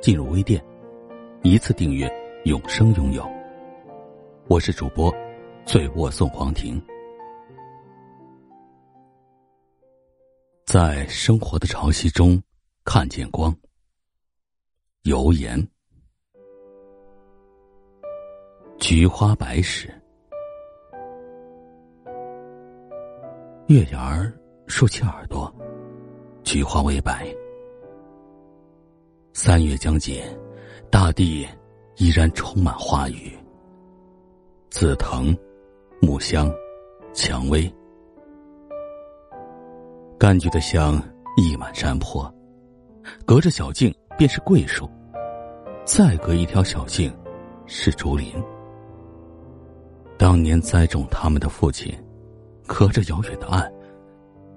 进入微店，一次订阅，永生拥有。我是主播，醉卧送黄庭。在生活的潮汐中看见光。油盐，菊花白时，月牙儿竖起耳朵。菊花微白，三月将近，大地依然充满花语。紫藤、木香、蔷薇，柑橘的香溢满山坡。隔着小径便是桂树，再隔一条小径是竹林。当年栽种他们的父亲，隔着遥远的岸，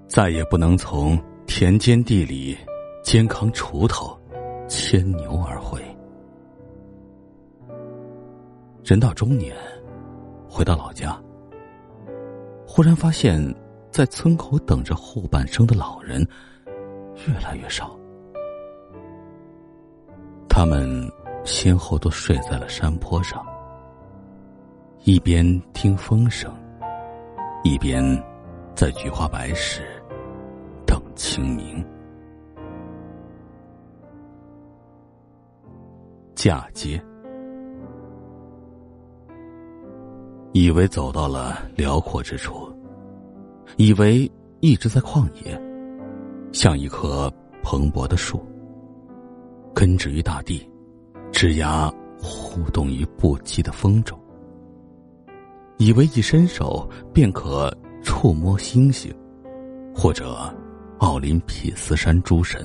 再也不能从。田间地里，肩扛锄头，牵牛而回。人到中年，回到老家，忽然发现，在村口等着后半生的老人越来越少。他们先后都睡在了山坡上，一边听风声，一边在菊花白时等。清明，嫁接，以为走到了辽阔之处，以为一直在旷野，像一棵蓬勃的树，根植于大地，枝桠互动于不羁的风中，以为一伸手便可触摸星星，或者。奥林匹斯山诸神，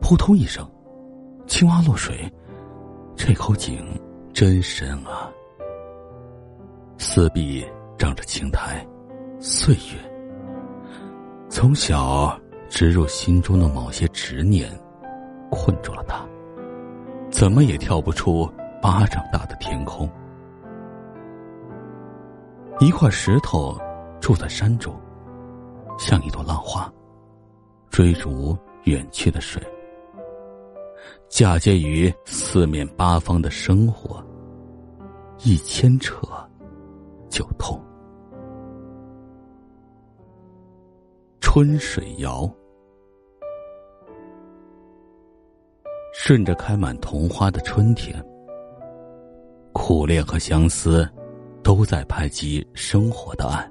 扑通一声，青蛙落水，这口井真深啊！四壁长着青苔，岁月从小植入心中的某些执念，困住了他，怎么也跳不出巴掌大的天空。一块石头住在山中。像一朵浪花，追逐远去的水，嫁接于四面八方的生活，一牵扯就痛。春水谣，顺着开满桐花的春天，苦恋和相思都在拍击生活的岸。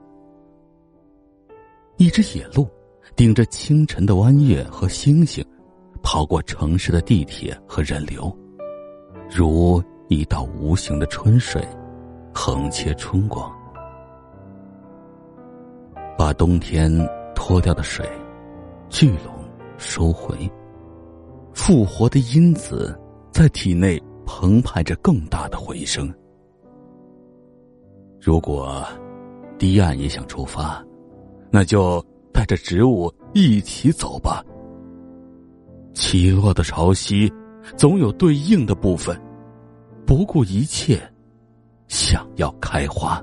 一只野鹿，顶着清晨的弯月和星星，跑过城市的地铁和人流，如一道无形的春水，横切春光，把冬天脱掉的水聚拢收回。复活的因子在体内澎湃着更大的回声。如果堤岸也想出发。那就带着植物一起走吧。起落的潮汐，总有对应的部分，不顾一切，想要开花。